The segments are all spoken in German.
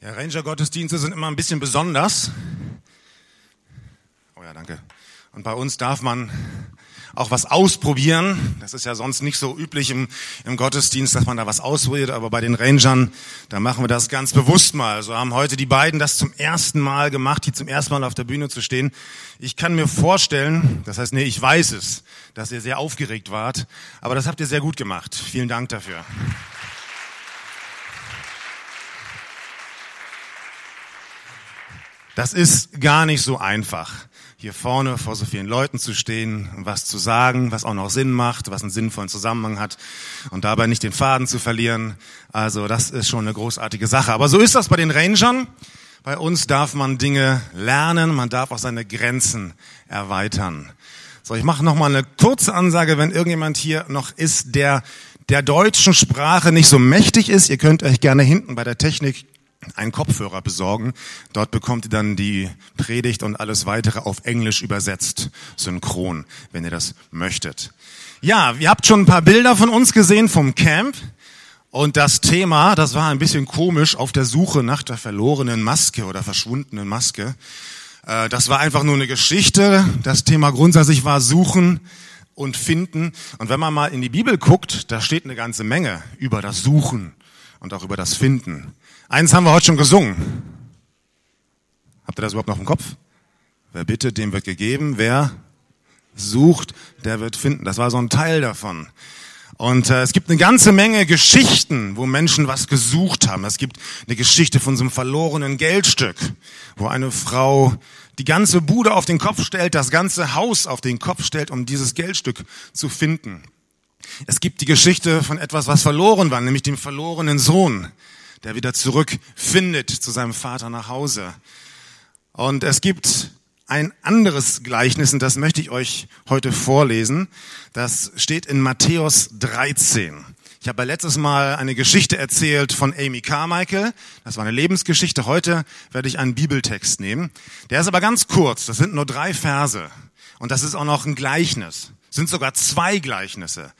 Ja, Ranger-Gottesdienste sind immer ein bisschen besonders. Oh ja, danke. Und bei uns darf man auch was ausprobieren. Das ist ja sonst nicht so üblich im, im Gottesdienst, dass man da was ausprobiert. Aber bei den Rangern, da machen wir das ganz bewusst mal. So haben heute die beiden das zum ersten Mal gemacht, hier zum ersten Mal auf der Bühne zu stehen. Ich kann mir vorstellen, das heißt, nee, ich weiß es, dass ihr sehr aufgeregt wart. Aber das habt ihr sehr gut gemacht. Vielen Dank dafür. Das ist gar nicht so einfach, hier vorne vor so vielen Leuten zu stehen was zu sagen, was auch noch Sinn macht, was einen sinnvollen Zusammenhang hat und dabei nicht den Faden zu verlieren. Also das ist schon eine großartige Sache. Aber so ist das bei den Rangern. Bei uns darf man Dinge lernen, man darf auch seine Grenzen erweitern. So, ich mache noch mal eine kurze Ansage, wenn irgendjemand hier noch ist, der der deutschen Sprache nicht so mächtig ist. Ihr könnt euch gerne hinten bei der Technik einen Kopfhörer besorgen. Dort bekommt ihr dann die Predigt und alles weitere auf Englisch übersetzt, synchron, wenn ihr das möchtet. Ja, ihr habt schon ein paar Bilder von uns gesehen vom Camp. Und das Thema, das war ein bisschen komisch, auf der Suche nach der verlorenen Maske oder verschwundenen Maske. Äh, das war einfach nur eine Geschichte. Das Thema grundsätzlich war Suchen und Finden. Und wenn man mal in die Bibel guckt, da steht eine ganze Menge über das Suchen und auch über das Finden. Eins haben wir heute schon gesungen. Habt ihr das überhaupt noch im Kopf? Wer bittet, dem wird gegeben. Wer sucht, der wird finden. Das war so ein Teil davon. Und äh, es gibt eine ganze Menge Geschichten, wo Menschen was gesucht haben. Es gibt eine Geschichte von so einem verlorenen Geldstück, wo eine Frau die ganze Bude auf den Kopf stellt, das ganze Haus auf den Kopf stellt, um dieses Geldstück zu finden. Es gibt die Geschichte von etwas, was verloren war, nämlich dem verlorenen Sohn, der wieder zurückfindet zu seinem Vater nach Hause. Und es gibt ein anderes Gleichnis, und das möchte ich euch heute vorlesen. Das steht in Matthäus 13. Ich habe letztes Mal eine Geschichte erzählt von Amy Carmichael. Das war eine Lebensgeschichte. Heute werde ich einen Bibeltext nehmen. Der ist aber ganz kurz. Das sind nur drei Verse. Und das ist auch noch ein Gleichnis. Es sind sogar zwei Gleichnisse.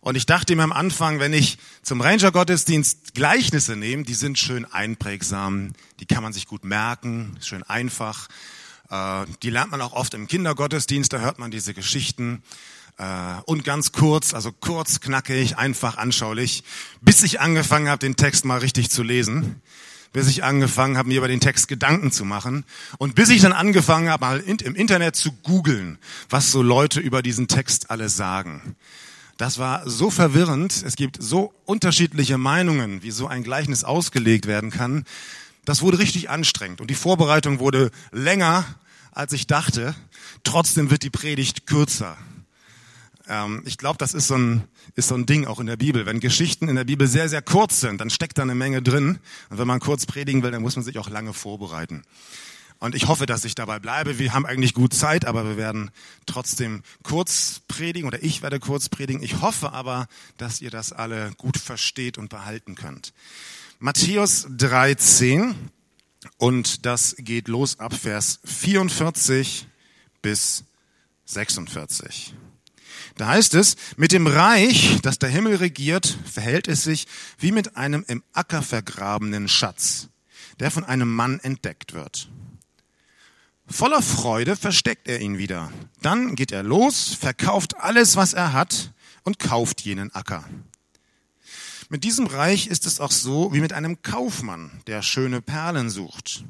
Und ich dachte mir am Anfang, wenn ich zum Ranger-Gottesdienst Gleichnisse nehme, die sind schön einprägsam, die kann man sich gut merken, schön einfach. Äh, die lernt man auch oft im Kindergottesdienst, da hört man diese Geschichten. Äh, und ganz kurz, also kurz, knackig, einfach, anschaulich, bis ich angefangen habe, den Text mal richtig zu lesen bis ich angefangen habe, mir über den Text Gedanken zu machen und bis ich dann angefangen habe, mal im Internet zu googeln, was so Leute über diesen Text alle sagen. Das war so verwirrend. Es gibt so unterschiedliche Meinungen, wie so ein Gleichnis ausgelegt werden kann. Das wurde richtig anstrengend und die Vorbereitung wurde länger, als ich dachte. Trotzdem wird die Predigt kürzer. Ähm, ich glaube, das ist so, ein, ist so ein Ding auch in der Bibel. Wenn Geschichten in der Bibel sehr, sehr kurz sind, dann steckt da eine Menge drin. Und wenn man kurz predigen will, dann muss man sich auch lange vorbereiten. Und ich hoffe, dass ich dabei bleibe. Wir haben eigentlich gut Zeit, aber wir werden trotzdem kurz predigen oder ich werde kurz predigen. Ich hoffe aber, dass ihr das alle gut versteht und behalten könnt. Matthäus 13 und das geht los ab Vers 44 bis 46. Da heißt es, mit dem Reich, das der Himmel regiert, verhält es sich wie mit einem im Acker vergrabenen Schatz, der von einem Mann entdeckt wird. Voller Freude versteckt er ihn wieder. Dann geht er los, verkauft alles, was er hat und kauft jenen Acker. Mit diesem Reich ist es auch so wie mit einem Kaufmann, der schöne Perlen sucht.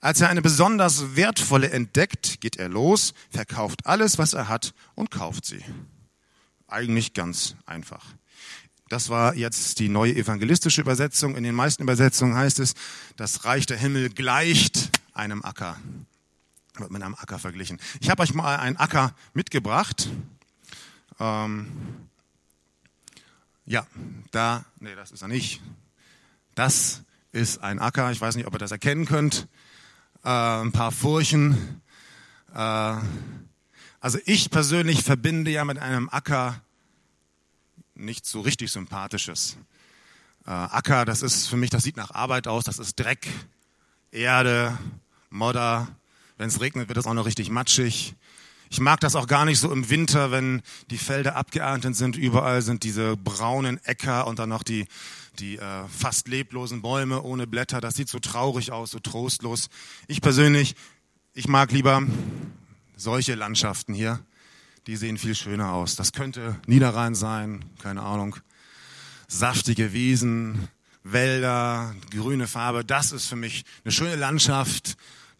Als er eine besonders wertvolle entdeckt, geht er los, verkauft alles, was er hat und kauft sie. Eigentlich ganz einfach. Das war jetzt die neue evangelistische Übersetzung. In den meisten Übersetzungen heißt es, das Reich der Himmel gleicht einem Acker wird mit einem Acker verglichen. Ich habe euch mal einen Acker mitgebracht. Ähm, ja, da, nee, das ist er nicht. Das ist ein Acker. Ich weiß nicht, ob ihr das erkennen könnt. Äh, ein paar Furchen. Äh, also ich persönlich verbinde ja mit einem Acker nichts so richtig Sympathisches. Äh, Acker, das ist für mich, das sieht nach Arbeit aus. Das ist Dreck, Erde, Modder, wenn es regnet, wird es auch noch richtig matschig. Ich mag das auch gar nicht so im Winter, wenn die Felder abgeerntet sind. Überall sind diese braunen Äcker und dann noch die, die äh, fast leblosen Bäume ohne Blätter, das sieht so traurig aus, so trostlos. Ich persönlich, ich mag lieber solche Landschaften hier, die sehen viel schöner aus. Das könnte Niederrhein sein, keine Ahnung. Saftige Wiesen, Wälder, grüne Farbe, das ist für mich eine schöne Landschaft,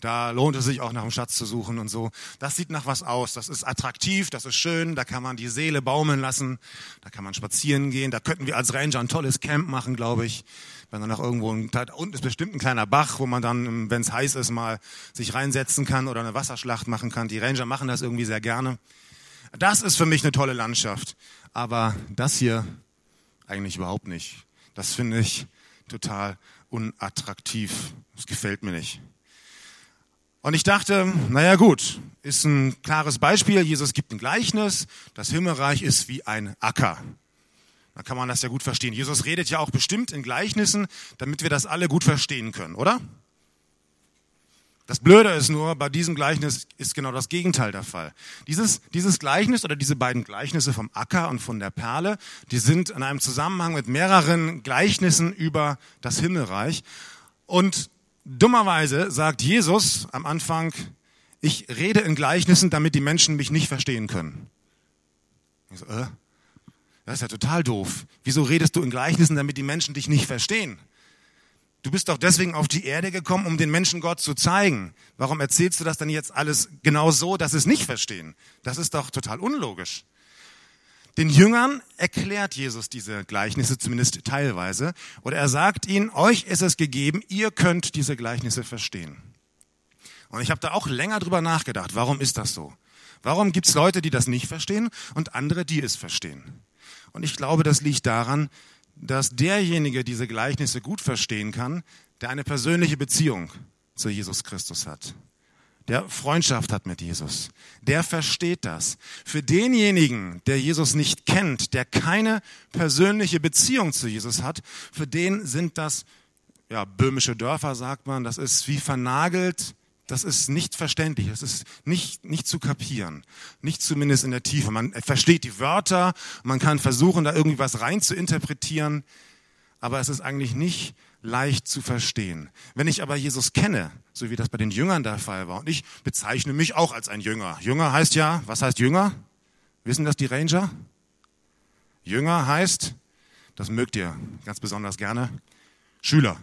da lohnt es sich auch nach dem Schatz zu suchen und so. Das sieht nach was aus. Das ist attraktiv, das ist schön. Da kann man die Seele baumeln lassen. Da kann man spazieren gehen. Da könnten wir als Ranger ein tolles Camp machen, glaube ich. Wenn dann noch irgendwo, da unten ist bestimmt ein kleiner Bach, wo man dann, wenn es heiß ist, mal sich reinsetzen kann oder eine Wasserschlacht machen kann. Die Ranger machen das irgendwie sehr gerne. Das ist für mich eine tolle Landschaft. Aber das hier eigentlich überhaupt nicht. Das finde ich total unattraktiv. Das gefällt mir nicht. Und ich dachte, naja gut, ist ein klares Beispiel. Jesus gibt ein Gleichnis. Das Himmelreich ist wie ein Acker. Da kann man das ja gut verstehen. Jesus redet ja auch bestimmt in Gleichnissen, damit wir das alle gut verstehen können, oder? Das Blöde ist nur, bei diesem Gleichnis ist genau das Gegenteil der Fall. Dieses, dieses Gleichnis oder diese beiden Gleichnisse vom Acker und von der Perle, die sind in einem Zusammenhang mit mehreren Gleichnissen über das Himmelreich. Und Dummerweise sagt Jesus am Anfang, ich rede in Gleichnissen, damit die Menschen mich nicht verstehen können. Ich so, äh, das ist ja total doof. Wieso redest du in Gleichnissen, damit die Menschen dich nicht verstehen? Du bist doch deswegen auf die Erde gekommen, um den Menschen Gott zu zeigen. Warum erzählst du das dann jetzt alles genau so, dass sie es nicht verstehen? Das ist doch total unlogisch. Den Jüngern erklärt Jesus diese Gleichnisse zumindest teilweise. Oder er sagt ihnen, euch ist es gegeben, ihr könnt diese Gleichnisse verstehen. Und ich habe da auch länger drüber nachgedacht, warum ist das so? Warum gibt es Leute, die das nicht verstehen und andere, die es verstehen? Und ich glaube, das liegt daran, dass derjenige diese Gleichnisse gut verstehen kann, der eine persönliche Beziehung zu Jesus Christus hat der Freundschaft hat mit Jesus, der versteht das. Für denjenigen, der Jesus nicht kennt, der keine persönliche Beziehung zu Jesus hat, für den sind das ja, böhmische Dörfer, sagt man, das ist wie vernagelt, das ist nicht verständlich, das ist nicht, nicht zu kapieren, nicht zumindest in der Tiefe. Man versteht die Wörter, man kann versuchen, da irgendwie was rein zu interpretieren, aber es ist eigentlich nicht leicht zu verstehen. Wenn ich aber Jesus kenne, so wie das bei den Jüngern der Fall war, und ich bezeichne mich auch als ein Jünger. Jünger heißt ja, was heißt Jünger? Wissen das die Ranger? Jünger heißt, das mögt ihr ganz besonders gerne, Schüler.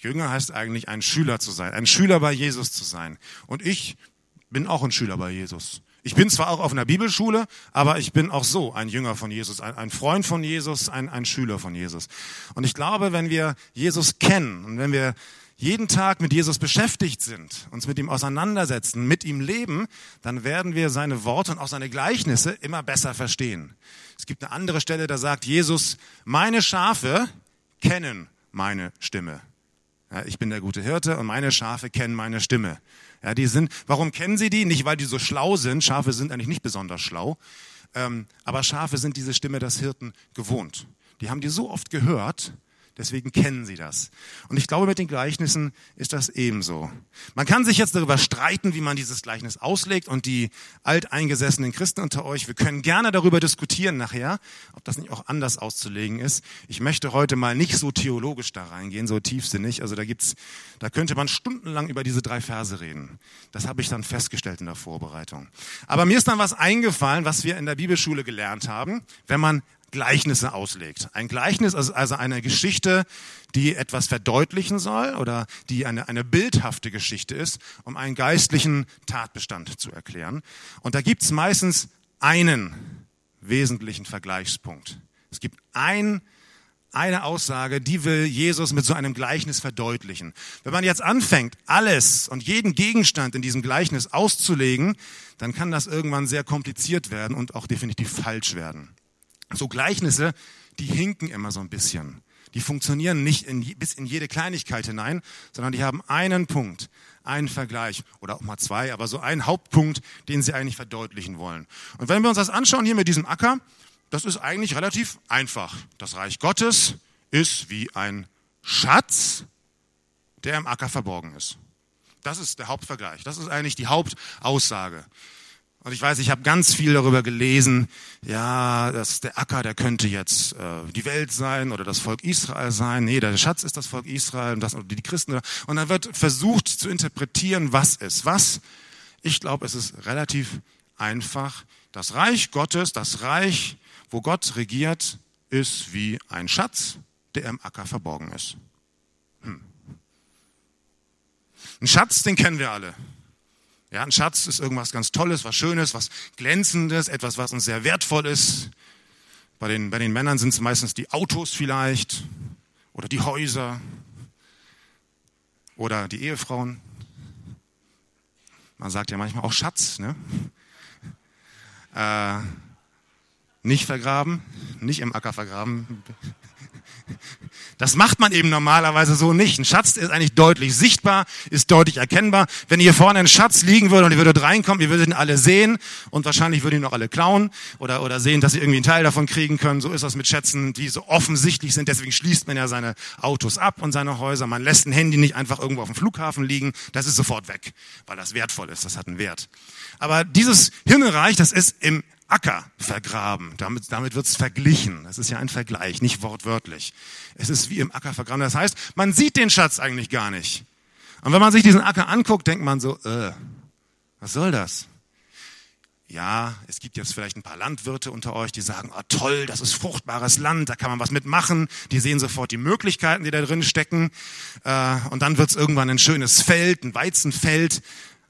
Jünger heißt eigentlich ein Schüler zu sein, ein Schüler bei Jesus zu sein. Und ich bin auch ein Schüler bei Jesus. Ich bin zwar auch auf einer Bibelschule, aber ich bin auch so ein Jünger von Jesus, ein, Freund von Jesus, ein, ein Schüler von Jesus. Und ich glaube, wenn wir Jesus kennen und wenn wir jeden Tag mit Jesus beschäftigt sind, uns mit ihm auseinandersetzen, mit ihm leben, dann werden wir seine Worte und auch seine Gleichnisse immer besser verstehen. Es gibt eine andere Stelle, da sagt Jesus, meine Schafe kennen meine Stimme. Ja, ich bin der gute Hirte und meine Schafe kennen meine Stimme. Ja, die sind, warum kennen sie die? Nicht, weil die so schlau sind. Schafe sind eigentlich nicht besonders schlau. Ähm, aber Schafe sind diese Stimme des Hirten gewohnt. Die haben die so oft gehört, Deswegen kennen sie das. Und ich glaube, mit den Gleichnissen ist das ebenso. Man kann sich jetzt darüber streiten, wie man dieses Gleichnis auslegt und die alteingesessenen Christen unter euch, wir können gerne darüber diskutieren nachher, ob das nicht auch anders auszulegen ist. Ich möchte heute mal nicht so theologisch da reingehen, so tiefsinnig. Also da gibt's, da könnte man stundenlang über diese drei Verse reden. Das habe ich dann festgestellt in der Vorbereitung. Aber mir ist dann was eingefallen, was wir in der Bibelschule gelernt haben, wenn man Gleichnisse auslegt. Ein Gleichnis ist also eine Geschichte, die etwas verdeutlichen soll oder die eine, eine bildhafte Geschichte ist, um einen geistlichen Tatbestand zu erklären. Und da gibt es meistens einen wesentlichen Vergleichspunkt. Es gibt ein, eine Aussage, die will Jesus mit so einem Gleichnis verdeutlichen. Wenn man jetzt anfängt, alles und jeden Gegenstand in diesem Gleichnis auszulegen, dann kann das irgendwann sehr kompliziert werden und auch definitiv falsch werden. So Gleichnisse, die hinken immer so ein bisschen. Die funktionieren nicht in, bis in jede Kleinigkeit hinein, sondern die haben einen Punkt, einen Vergleich oder auch mal zwei, aber so einen Hauptpunkt, den sie eigentlich verdeutlichen wollen. Und wenn wir uns das anschauen hier mit diesem Acker, das ist eigentlich relativ einfach. Das Reich Gottes ist wie ein Schatz, der im Acker verborgen ist. Das ist der Hauptvergleich. Das ist eigentlich die Hauptaussage. Und ich weiß, ich habe ganz viel darüber gelesen, ja, dass der Acker, der könnte jetzt äh, die Welt sein oder das Volk Israel sein. Nee, der Schatz ist das Volk Israel und das oder die Christen. Und dann wird versucht zu interpretieren, was ist was. Ich glaube, es ist relativ einfach. Das Reich Gottes, das Reich, wo Gott regiert, ist wie ein Schatz, der im Acker verborgen ist. Hm. Ein Schatz, den kennen wir alle. Ja, ein Schatz ist irgendwas ganz Tolles, was Schönes, was Glänzendes, etwas, was uns sehr wertvoll ist. Bei den, bei den Männern sind es meistens die Autos vielleicht oder die Häuser oder die Ehefrauen. Man sagt ja manchmal auch Schatz. Ne? Äh, nicht vergraben, nicht im Acker vergraben. Das macht man eben normalerweise so nicht. Ein Schatz ist eigentlich deutlich sichtbar, ist deutlich erkennbar. Wenn hier vorne ein Schatz liegen würde und ihr würdet reinkommen, ihr würdet ihn alle sehen und wahrscheinlich würdet ihr ihn auch alle klauen oder, oder sehen, dass ihr irgendwie einen Teil davon kriegen können. So ist das mit Schätzen, die so offensichtlich sind. Deswegen schließt man ja seine Autos ab und seine Häuser. Man lässt ein Handy nicht einfach irgendwo auf dem Flughafen liegen. Das ist sofort weg, weil das wertvoll ist. Das hat einen Wert. Aber dieses Himmelreich, das ist im Acker vergraben. Damit, damit wird's verglichen. Das ist ja ein Vergleich, nicht wortwörtlich. Es ist wie im Acker vergraben. Das heißt, man sieht den Schatz eigentlich gar nicht. Und wenn man sich diesen Acker anguckt, denkt man so, äh, was soll das? Ja, es gibt jetzt vielleicht ein paar Landwirte unter euch, die sagen, oh, toll, das ist fruchtbares Land, da kann man was mitmachen. Die sehen sofort die Möglichkeiten, die da drin stecken. Äh, und dann wird's irgendwann ein schönes Feld, ein Weizenfeld.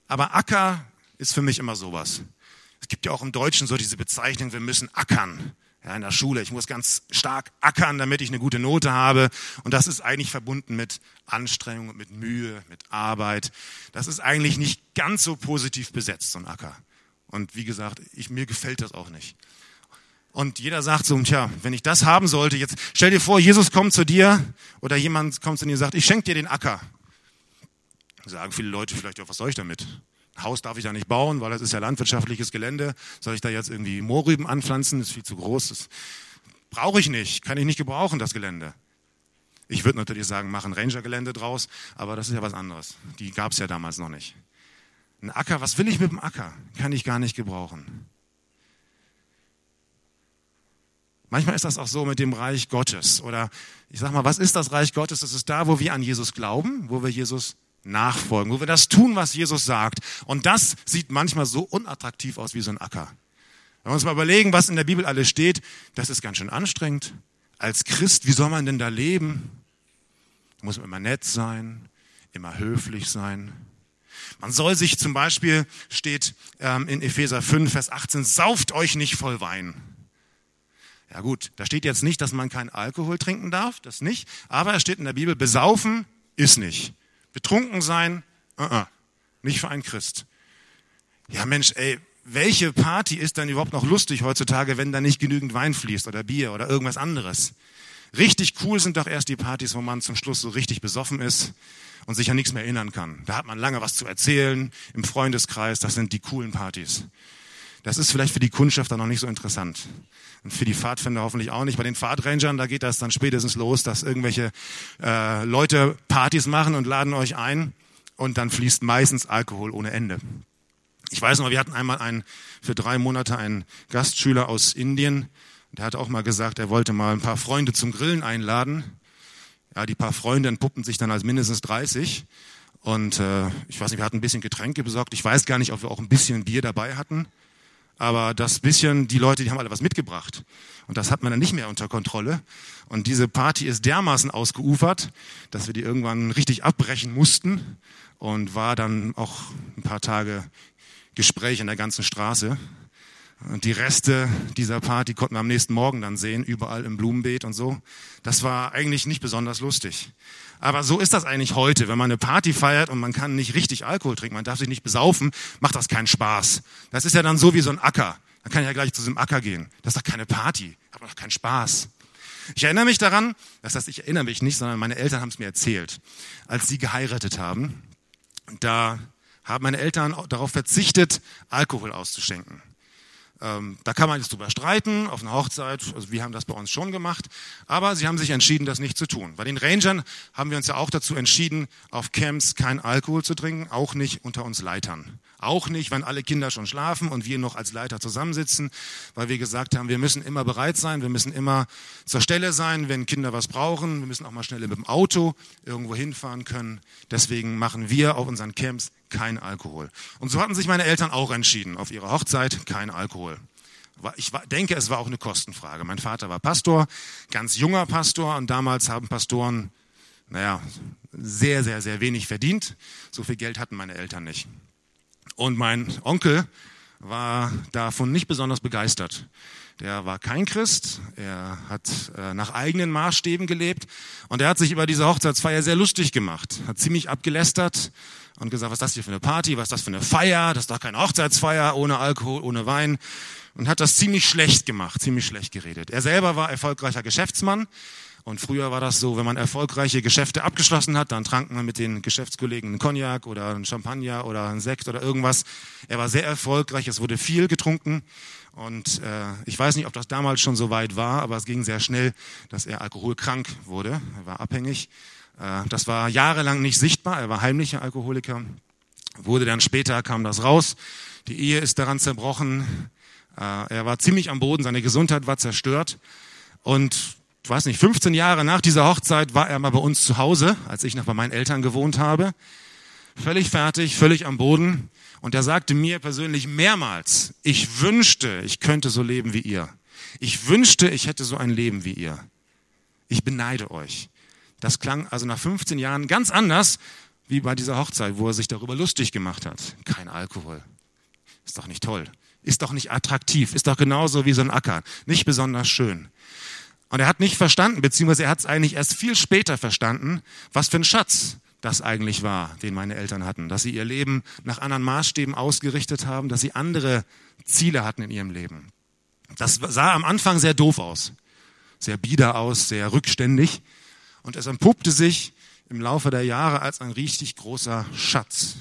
Aber Acker ist für mich immer sowas. Es gibt ja auch im Deutschen so diese Bezeichnung, wir müssen ackern. Ja, in der Schule. Ich muss ganz stark ackern, damit ich eine gute Note habe. Und das ist eigentlich verbunden mit Anstrengung, mit Mühe, mit Arbeit. Das ist eigentlich nicht ganz so positiv besetzt, so ein Acker. Und wie gesagt, ich, mir gefällt das auch nicht. Und jeder sagt so, tja, wenn ich das haben sollte, jetzt stell dir vor, Jesus kommt zu dir oder jemand kommt zu dir und sagt, ich schenke dir den Acker. Sagen viele Leute vielleicht, ja, was soll ich damit? Haus darf ich da nicht bauen, weil das ist ja landwirtschaftliches Gelände. Soll ich da jetzt irgendwie Moorrüben anpflanzen? Das ist viel zu groß. Das brauche ich nicht, kann ich nicht gebrauchen, das Gelände. Ich würde natürlich sagen, mach ein Ranger-Gelände draus, aber das ist ja was anderes. Die gab es ja damals noch nicht. Ein Acker, was will ich mit dem Acker? Kann ich gar nicht gebrauchen. Manchmal ist das auch so mit dem Reich Gottes. Oder ich sag mal, was ist das Reich Gottes? Das ist da, wo wir an Jesus glauben, wo wir Jesus nachfolgen, wo wir das tun, was Jesus sagt. Und das sieht manchmal so unattraktiv aus wie so ein Acker. Wenn wir uns mal überlegen, was in der Bibel alles steht, das ist ganz schön anstrengend. Als Christ, wie soll man denn da leben? Da muss man immer nett sein, immer höflich sein. Man soll sich zum Beispiel, steht ähm, in Epheser 5, Vers 18, sauft euch nicht voll Wein. Ja gut, da steht jetzt nicht, dass man keinen Alkohol trinken darf, das nicht. Aber es steht in der Bibel, besaufen ist nicht. Betrunken sein, uh -uh, nicht für einen Christ. Ja Mensch, ey, welche Party ist dann überhaupt noch lustig heutzutage, wenn da nicht genügend Wein fließt oder Bier oder irgendwas anderes? Richtig cool sind doch erst die Partys, wo man zum Schluss so richtig besoffen ist und sich an nichts mehr erinnern kann. Da hat man lange was zu erzählen im Freundeskreis. Das sind die coolen Partys. Das ist vielleicht für die Kundschaft dann noch nicht so interessant. Und für die Pfadfinder hoffentlich auch nicht. Bei den Pfadrangern, da geht das dann spätestens los, dass irgendwelche äh, Leute Partys machen und laden euch ein. Und dann fließt meistens Alkohol ohne Ende. Ich weiß noch, wir hatten einmal einen, für drei Monate einen Gastschüler aus Indien. Der hat auch mal gesagt, er wollte mal ein paar Freunde zum Grillen einladen. Ja, die paar Freunde entpuppten sich dann als mindestens 30. Und äh, ich weiß nicht, wir hatten ein bisschen Getränke besorgt. Ich weiß gar nicht, ob wir auch ein bisschen Bier dabei hatten. Aber das bisschen, die Leute, die haben alle was mitgebracht. Und das hat man dann nicht mehr unter Kontrolle. Und diese Party ist dermaßen ausgeufert, dass wir die irgendwann richtig abbrechen mussten. Und war dann auch ein paar Tage Gespräch in der ganzen Straße. Und die Reste dieser Party konnten wir am nächsten Morgen dann sehen, überall im Blumenbeet und so. Das war eigentlich nicht besonders lustig. Aber so ist das eigentlich heute. Wenn man eine Party feiert und man kann nicht richtig Alkohol trinken, man darf sich nicht besaufen, macht das keinen Spaß. Das ist ja dann so wie so ein Acker. Dann kann ich ja gleich zu diesem Acker gehen. Das ist doch keine Party, aber doch keinen Spaß. Ich erinnere mich daran, das heißt, ich erinnere mich nicht, sondern meine Eltern haben es mir erzählt, als sie geheiratet haben. Da haben meine Eltern darauf verzichtet, Alkohol auszuschenken. Ähm, da kann man jetzt drüber streiten, auf einer Hochzeit, also wir haben das bei uns schon gemacht, aber sie haben sich entschieden, das nicht zu tun. Bei den Rangern haben wir uns ja auch dazu entschieden, auf Camps kein Alkohol zu trinken, auch nicht unter uns Leitern. Auch nicht, wenn alle Kinder schon schlafen und wir noch als Leiter zusammensitzen, weil wir gesagt haben, wir müssen immer bereit sein, wir müssen immer zur Stelle sein, wenn Kinder was brauchen. Wir müssen auch mal schnell mit dem Auto irgendwo hinfahren können. Deswegen machen wir auf unseren Camps kein Alkohol. Und so hatten sich meine Eltern auch entschieden, auf ihrer Hochzeit kein Alkohol. Ich denke, es war auch eine Kostenfrage. Mein Vater war Pastor, ganz junger Pastor und damals haben Pastoren, naja, sehr, sehr, sehr wenig verdient. So viel Geld hatten meine Eltern nicht. Und mein Onkel war davon nicht besonders begeistert. Der war kein Christ, er hat äh, nach eigenen Maßstäben gelebt und er hat sich über diese Hochzeitsfeier sehr lustig gemacht, hat ziemlich abgelästert und gesagt, was ist das hier für eine Party, was ist das für eine Feier, das ist doch keine Hochzeitsfeier ohne Alkohol, ohne Wein und hat das ziemlich schlecht gemacht, ziemlich schlecht geredet. Er selber war erfolgreicher Geschäftsmann, und früher war das so, wenn man erfolgreiche Geschäfte abgeschlossen hat, dann trank man mit den Geschäftskollegen einen Cognac oder einen Champagner oder einen Sekt oder irgendwas. Er war sehr erfolgreich, es wurde viel getrunken. Und äh, ich weiß nicht, ob das damals schon so weit war, aber es ging sehr schnell, dass er alkoholkrank wurde. Er war abhängig. Äh, das war jahrelang nicht sichtbar. Er war heimlicher Alkoholiker. Wurde dann später, kam das raus. Die Ehe ist daran zerbrochen. Äh, er war ziemlich am Boden. Seine Gesundheit war zerstört. Und ich weiß nicht, 15 Jahre nach dieser Hochzeit war er mal bei uns zu Hause, als ich noch bei meinen Eltern gewohnt habe. Völlig fertig, völlig am Boden. Und er sagte mir persönlich mehrmals, ich wünschte, ich könnte so leben wie ihr. Ich wünschte, ich hätte so ein Leben wie ihr. Ich beneide euch. Das klang also nach 15 Jahren ganz anders wie bei dieser Hochzeit, wo er sich darüber lustig gemacht hat. Kein Alkohol. Ist doch nicht toll. Ist doch nicht attraktiv. Ist doch genauso wie so ein Acker. Nicht besonders schön. Und er hat nicht verstanden, beziehungsweise er hat es eigentlich erst viel später verstanden, was für ein Schatz das eigentlich war, den meine Eltern hatten. Dass sie ihr Leben nach anderen Maßstäben ausgerichtet haben, dass sie andere Ziele hatten in ihrem Leben. Das sah am Anfang sehr doof aus, sehr bieder aus, sehr rückständig. Und es entpuppte sich im Laufe der Jahre als ein richtig großer Schatz.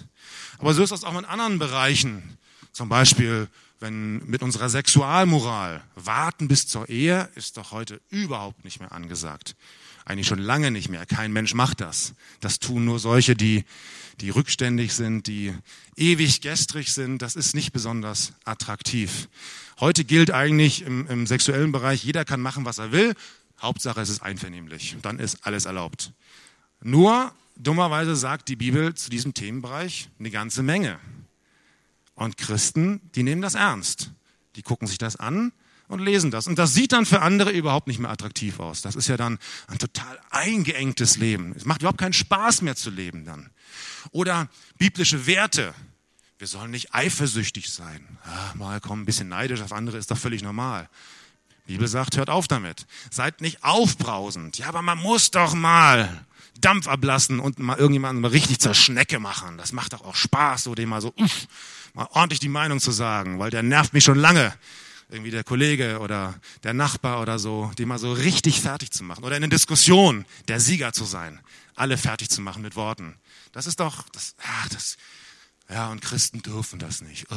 Aber so ist das auch in anderen Bereichen. Zum Beispiel wenn mit unserer Sexualmoral warten bis zur Ehe ist doch heute überhaupt nicht mehr angesagt. Eigentlich schon lange nicht mehr. Kein Mensch macht das. Das tun nur solche, die, die rückständig sind, die ewig gestrig sind. Das ist nicht besonders attraktiv. Heute gilt eigentlich im, im sexuellen Bereich, jeder kann machen, was er will. Hauptsache es ist einvernehmlich. Dann ist alles erlaubt. Nur, dummerweise sagt die Bibel zu diesem Themenbereich eine ganze Menge. Und Christen, die nehmen das ernst. Die gucken sich das an und lesen das. Und das sieht dann für andere überhaupt nicht mehr attraktiv aus. Das ist ja dann ein total eingeengtes Leben. Es macht überhaupt keinen Spaß mehr zu leben dann. Oder biblische Werte. Wir sollen nicht eifersüchtig sein. Ah, mal komm, ein bisschen neidisch auf andere ist doch völlig normal. Die Bibel sagt, hört auf damit. Seid nicht aufbrausend. Ja, aber man muss doch mal Dampf ablassen und mal irgendjemanden mal richtig zur Schnecke machen. Das macht doch auch Spaß, so dem mal so, uff, mal ordentlich die Meinung zu sagen, weil der nervt mich schon lange. Irgendwie der Kollege oder der Nachbar oder so, die mal so richtig fertig zu machen. Oder in einer Diskussion der Sieger zu sein. Alle fertig zu machen mit Worten. Das ist doch, das, ach, das, ja, und Christen dürfen das nicht. Oh,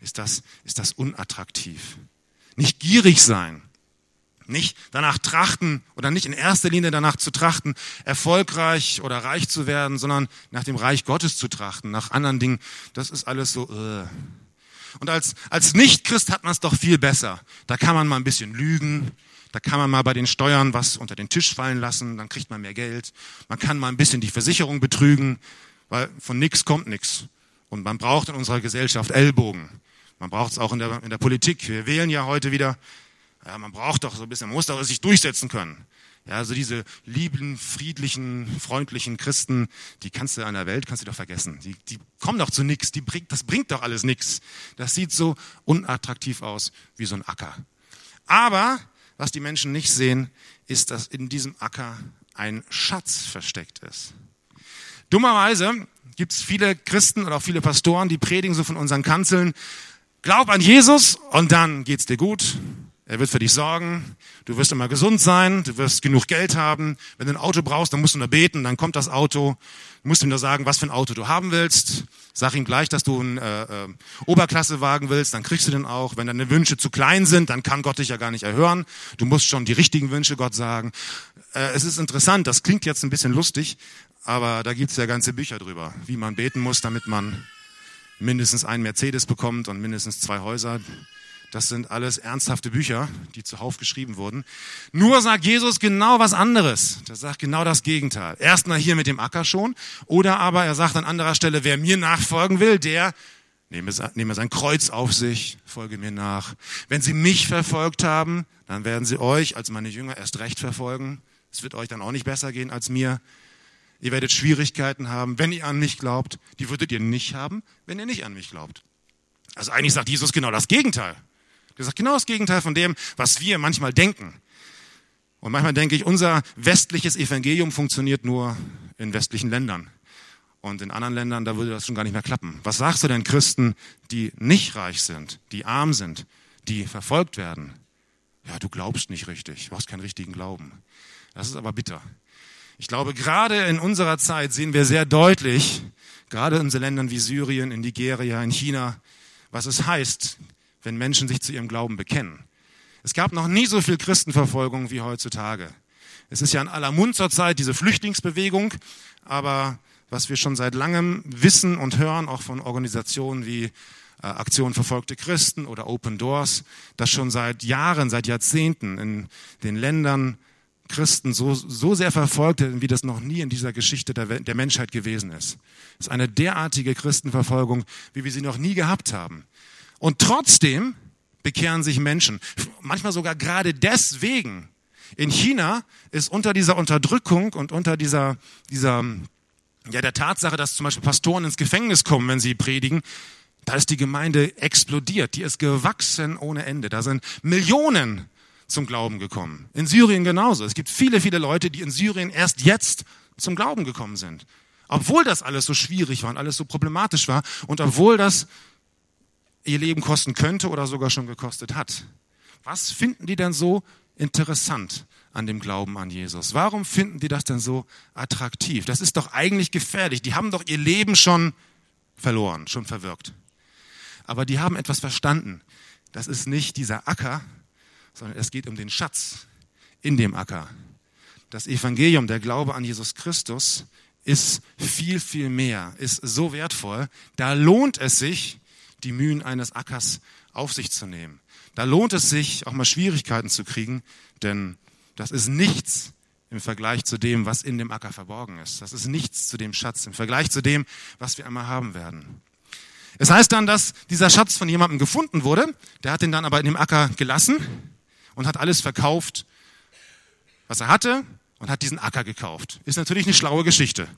ist das, ist das unattraktiv? Nicht gierig sein. Nicht danach trachten oder nicht in erster Linie danach zu trachten, erfolgreich oder reich zu werden, sondern nach dem Reich Gottes zu trachten, nach anderen Dingen. Das ist alles so. Uh. Und als, als Nicht-Christ hat man es doch viel besser. Da kann man mal ein bisschen lügen, da kann man mal bei den Steuern was unter den Tisch fallen lassen, dann kriegt man mehr Geld. Man kann mal ein bisschen die Versicherung betrügen, weil von nichts kommt nichts. Und man braucht in unserer Gesellschaft Ellbogen. Man braucht es auch in der, in der Politik. Wir wählen ja heute wieder ja, man braucht doch so ein bisschen, man muss doch sich durchsetzen können. Ja, also diese lieben, friedlichen, freundlichen Christen, die kannst du an der Welt, kannst du doch vergessen. Die, die kommen doch zu nichts, die bringt, das bringt doch alles nichts. Das sieht so unattraktiv aus wie so ein Acker. Aber was die Menschen nicht sehen, ist, dass in diesem Acker ein Schatz versteckt ist. Dummerweise gibt es viele Christen oder auch viele Pastoren, die predigen so von unseren Kanzeln, glaub an Jesus und dann geht's dir gut Er wird für dich sorgen. Du wirst immer gesund sein. Du wirst genug Geld haben. Wenn du ein Auto brauchst, dann musst du nur beten. Dann kommt das Auto. Du musst ihm nur sagen, was für ein Auto du haben willst. Sag ihm gleich, dass du einen äh, äh, Oberklassewagen willst. Dann kriegst du den auch. Wenn deine Wünsche zu klein sind, dann kann Gott dich ja gar nicht erhören. Du musst schon die richtigen Wünsche Gott sagen. Äh, es ist interessant. Das klingt jetzt ein bisschen lustig, aber da gibt's ja ganze Bücher drüber, wie man beten muss, damit man mindestens einen Mercedes bekommt und mindestens zwei Häuser. Das sind alles ernsthafte Bücher, die zuhauf geschrieben wurden. Nur sagt Jesus genau was anderes. Der sagt genau das Gegenteil. Erstmal hier mit dem Acker schon. Oder aber er sagt an anderer Stelle, wer mir nachfolgen will, der nehme sein Kreuz auf sich, folge mir nach. Wenn sie mich verfolgt haben, dann werden sie euch als meine Jünger erst recht verfolgen. Es wird euch dann auch nicht besser gehen als mir. Ihr werdet Schwierigkeiten haben, wenn ihr an mich glaubt. Die würdet ihr nicht haben, wenn ihr nicht an mich glaubt. Also eigentlich sagt Jesus genau das Gegenteil. Er sagt genau das Gegenteil von dem, was wir manchmal denken. Und manchmal denke ich, unser westliches Evangelium funktioniert nur in westlichen Ländern. Und in anderen Ländern, da würde das schon gar nicht mehr klappen. Was sagst du denn Christen, die nicht reich sind, die arm sind, die verfolgt werden? Ja, du glaubst nicht richtig, du hast keinen richtigen Glauben. Das ist aber bitter. Ich glaube, gerade in unserer Zeit sehen wir sehr deutlich, gerade in so Ländern wie Syrien, in Nigeria, in China, was es heißt, wenn Menschen sich zu ihrem Glauben bekennen. Es gab noch nie so viel Christenverfolgung wie heutzutage. Es ist ja in aller Mund zurzeit diese Flüchtlingsbewegung, aber was wir schon seit langem wissen und hören, auch von Organisationen wie äh, Aktion Verfolgte Christen oder Open Doors, dass schon seit Jahren, seit Jahrzehnten in den Ländern Christen so, so sehr verfolgt werden, wie das noch nie in dieser Geschichte der, der Menschheit gewesen ist. Es ist eine derartige Christenverfolgung, wie wir sie noch nie gehabt haben. Und trotzdem bekehren sich Menschen. Manchmal sogar gerade deswegen. In China ist unter dieser Unterdrückung und unter dieser, dieser, ja, der Tatsache, dass zum Beispiel Pastoren ins Gefängnis kommen, wenn sie predigen, da ist die Gemeinde explodiert. Die ist gewachsen ohne Ende. Da sind Millionen zum Glauben gekommen. In Syrien genauso. Es gibt viele, viele Leute, die in Syrien erst jetzt zum Glauben gekommen sind. Obwohl das alles so schwierig war und alles so problematisch war und obwohl das ihr Leben kosten könnte oder sogar schon gekostet hat. Was finden die denn so interessant an dem Glauben an Jesus? Warum finden die das denn so attraktiv? Das ist doch eigentlich gefährlich. Die haben doch ihr Leben schon verloren, schon verwirkt. Aber die haben etwas verstanden. Das ist nicht dieser Acker, sondern es geht um den Schatz in dem Acker. Das Evangelium, der Glaube an Jesus Christus, ist viel, viel mehr, ist so wertvoll. Da lohnt es sich, die Mühen eines Ackers auf sich zu nehmen. Da lohnt es sich, auch mal Schwierigkeiten zu kriegen, denn das ist nichts im Vergleich zu dem, was in dem Acker verborgen ist. Das ist nichts zu dem Schatz, im Vergleich zu dem, was wir einmal haben werden. Es heißt dann, dass dieser Schatz von jemandem gefunden wurde, der hat ihn dann aber in dem Acker gelassen und hat alles verkauft, was er hatte und hat diesen Acker gekauft. Ist natürlich eine schlaue Geschichte.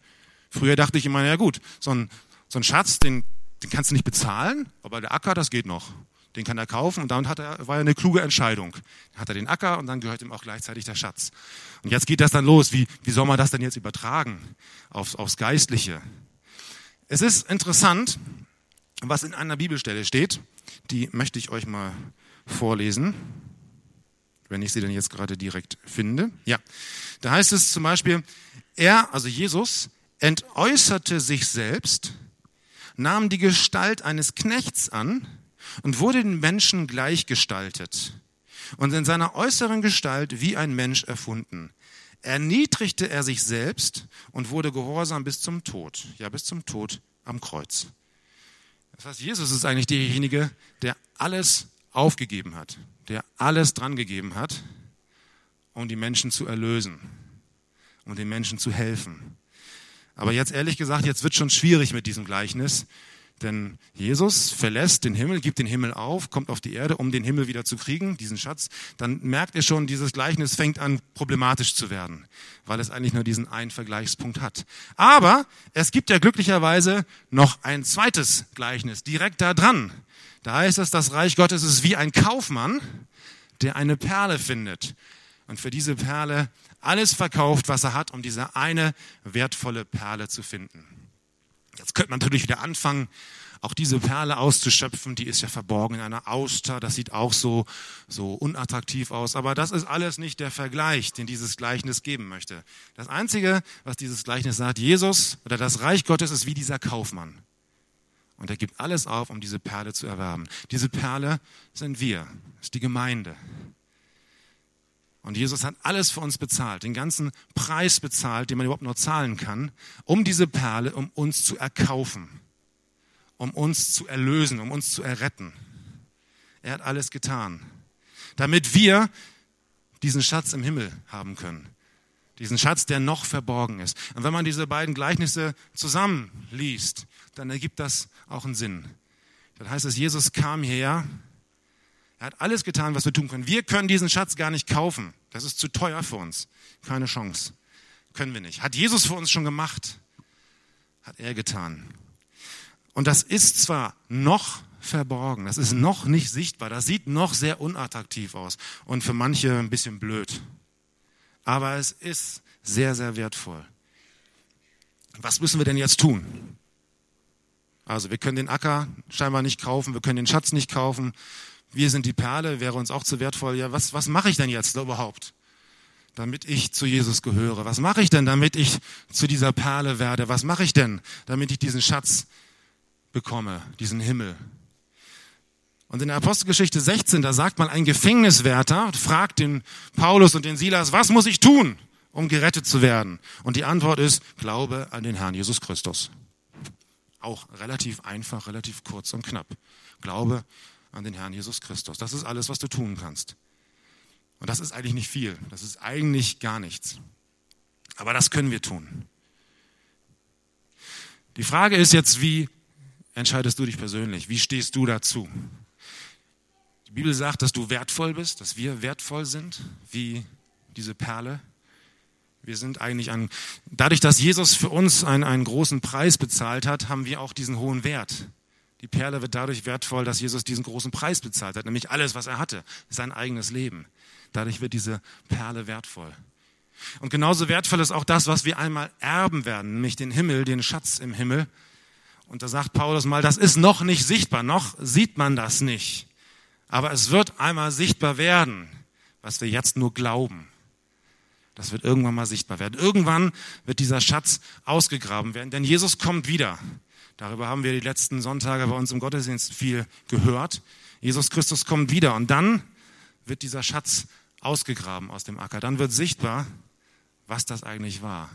Früher dachte ich immer, ja gut, so ein, so ein Schatz, den den kannst du nicht bezahlen, aber der Acker, das geht noch. Den kann er kaufen und damit hat er, war er eine kluge Entscheidung. Dann hat er den Acker und dann gehört ihm auch gleichzeitig der Schatz. Und jetzt geht das dann los. Wie, wie soll man das denn jetzt übertragen aufs, aufs Geistliche? Es ist interessant, was in einer Bibelstelle steht. Die möchte ich euch mal vorlesen, wenn ich sie denn jetzt gerade direkt finde. Ja, da heißt es zum Beispiel, er, also Jesus, entäußerte sich selbst nahm die Gestalt eines Knechts an und wurde den Menschen gleichgestaltet und in seiner äußeren Gestalt wie ein Mensch erfunden. Erniedrigte er sich selbst und wurde gehorsam bis zum Tod, ja bis zum Tod am Kreuz. Das heißt, Jesus ist eigentlich derjenige, der alles aufgegeben hat, der alles drangegeben hat, um die Menschen zu erlösen, um den Menschen zu helfen. Aber jetzt ehrlich gesagt, jetzt wird schon schwierig mit diesem Gleichnis. Denn Jesus verlässt den Himmel, gibt den Himmel auf, kommt auf die Erde, um den Himmel wieder zu kriegen, diesen Schatz. Dann merkt ihr schon, dieses Gleichnis fängt an problematisch zu werden, weil es eigentlich nur diesen einen Vergleichspunkt hat. Aber es gibt ja glücklicherweise noch ein zweites Gleichnis direkt da dran. Da heißt es, das Reich Gottes ist wie ein Kaufmann, der eine Perle findet. Und für diese Perle alles verkauft, was er hat, um diese eine wertvolle Perle zu finden. Jetzt könnte man natürlich wieder anfangen, auch diese Perle auszuschöpfen, die ist ja verborgen in einer Auster, das sieht auch so, so unattraktiv aus, aber das ist alles nicht der Vergleich, den dieses Gleichnis geben möchte. Das Einzige, was dieses Gleichnis sagt, Jesus oder das Reich Gottes ist wie dieser Kaufmann. Und er gibt alles auf, um diese Perle zu erwerben. Diese Perle sind wir, ist die Gemeinde. Und Jesus hat alles für uns bezahlt, den ganzen Preis bezahlt, den man überhaupt nur zahlen kann, um diese Perle, um uns zu erkaufen, um uns zu erlösen, um uns zu erretten. Er hat alles getan, damit wir diesen Schatz im Himmel haben können. Diesen Schatz, der noch verborgen ist. Und wenn man diese beiden Gleichnisse zusammenliest, dann ergibt das auch einen Sinn. Dann heißt es, Jesus kam hierher, er hat alles getan, was wir tun können. Wir können diesen Schatz gar nicht kaufen. Das ist zu teuer für uns. Keine Chance. Können wir nicht. Hat Jesus für uns schon gemacht. Hat er getan. Und das ist zwar noch verborgen, das ist noch nicht sichtbar, das sieht noch sehr unattraktiv aus und für manche ein bisschen blöd. Aber es ist sehr, sehr wertvoll. Was müssen wir denn jetzt tun? Also wir können den Acker scheinbar nicht kaufen, wir können den Schatz nicht kaufen, wir sind die Perle, wäre uns auch zu wertvoll. Ja, was, was mache ich denn jetzt überhaupt, damit ich zu Jesus gehöre? Was mache ich denn, damit ich zu dieser Perle werde? Was mache ich denn, damit ich diesen Schatz bekomme, diesen Himmel? Und in der Apostelgeschichte 16, da sagt mal ein Gefängniswärter, fragt den Paulus und den Silas, was muss ich tun, um gerettet zu werden? Und die Antwort ist, glaube an den Herrn Jesus Christus. Auch relativ einfach, relativ kurz und knapp. Glaube an den Herrn Jesus Christus. Das ist alles, was du tun kannst. Und das ist eigentlich nicht viel. Das ist eigentlich gar nichts. Aber das können wir tun. Die Frage ist jetzt, wie entscheidest du dich persönlich? Wie stehst du dazu? Die Bibel sagt, dass du wertvoll bist, dass wir wertvoll sind, wie diese Perle. Wir sind eigentlich ein, dadurch, dass Jesus für uns einen, einen großen Preis bezahlt hat, haben wir auch diesen hohen Wert. Die Perle wird dadurch wertvoll, dass Jesus diesen großen Preis bezahlt hat, nämlich alles, was er hatte, sein eigenes Leben. Dadurch wird diese Perle wertvoll. Und genauso wertvoll ist auch das, was wir einmal erben werden, nämlich den Himmel, den Schatz im Himmel. Und da sagt Paulus mal, das ist noch nicht sichtbar, noch sieht man das nicht. Aber es wird einmal sichtbar werden, was wir jetzt nur glauben. Das wird irgendwann mal sichtbar werden. Irgendwann wird dieser Schatz ausgegraben werden, denn Jesus kommt wieder. Darüber haben wir die letzten Sonntage bei uns im Gottesdienst viel gehört. Jesus Christus kommt wieder und dann wird dieser Schatz ausgegraben aus dem Acker. Dann wird sichtbar, was das eigentlich war.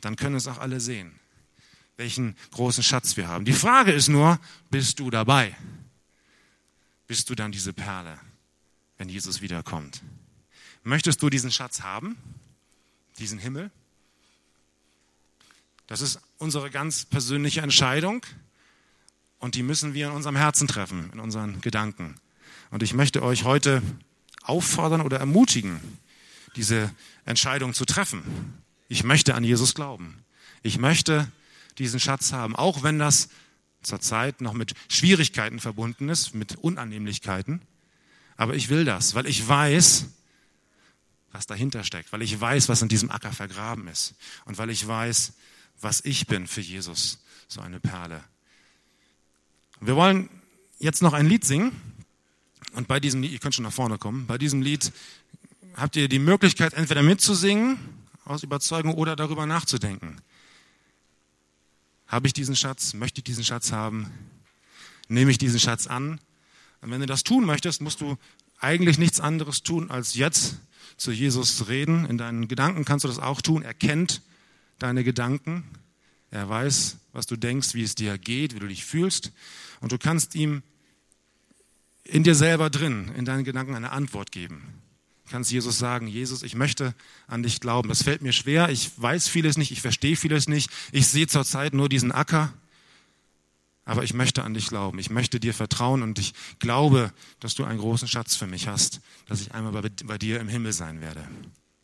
Dann können es auch alle sehen, welchen großen Schatz wir haben. Die Frage ist nur, bist du dabei? Bist du dann diese Perle, wenn Jesus wiederkommt? Möchtest du diesen Schatz haben? Diesen Himmel? Das ist unsere ganz persönliche Entscheidung und die müssen wir in unserem Herzen treffen, in unseren Gedanken. Und ich möchte euch heute auffordern oder ermutigen, diese Entscheidung zu treffen. Ich möchte an Jesus glauben. Ich möchte diesen Schatz haben, auch wenn das zurzeit noch mit Schwierigkeiten verbunden ist, mit Unannehmlichkeiten. Aber ich will das, weil ich weiß, was dahinter steckt, weil ich weiß, was in diesem Acker vergraben ist und weil ich weiß, was ich bin für Jesus, so eine Perle. Wir wollen jetzt noch ein Lied singen. Und bei diesem Lied, ihr könnt schon nach vorne kommen, bei diesem Lied habt ihr die Möglichkeit, entweder mitzusingen, aus Überzeugung, oder darüber nachzudenken. Habe ich diesen Schatz? Möchte ich diesen Schatz haben? Nehme ich diesen Schatz an? Und wenn du das tun möchtest, musst du eigentlich nichts anderes tun, als jetzt zu Jesus reden. In deinen Gedanken kannst du das auch tun. Er kennt deine Gedanken. Er weiß, was du denkst, wie es dir geht, wie du dich fühlst. Und du kannst ihm in dir selber drin, in deinen Gedanken eine Antwort geben. Du kannst Jesus sagen, Jesus, ich möchte an dich glauben. Das fällt mir schwer. Ich weiß vieles nicht. Ich verstehe vieles nicht. Ich sehe zurzeit nur diesen Acker. Aber ich möchte an dich glauben. Ich möchte dir vertrauen und ich glaube, dass du einen großen Schatz für mich hast, dass ich einmal bei, bei dir im Himmel sein werde.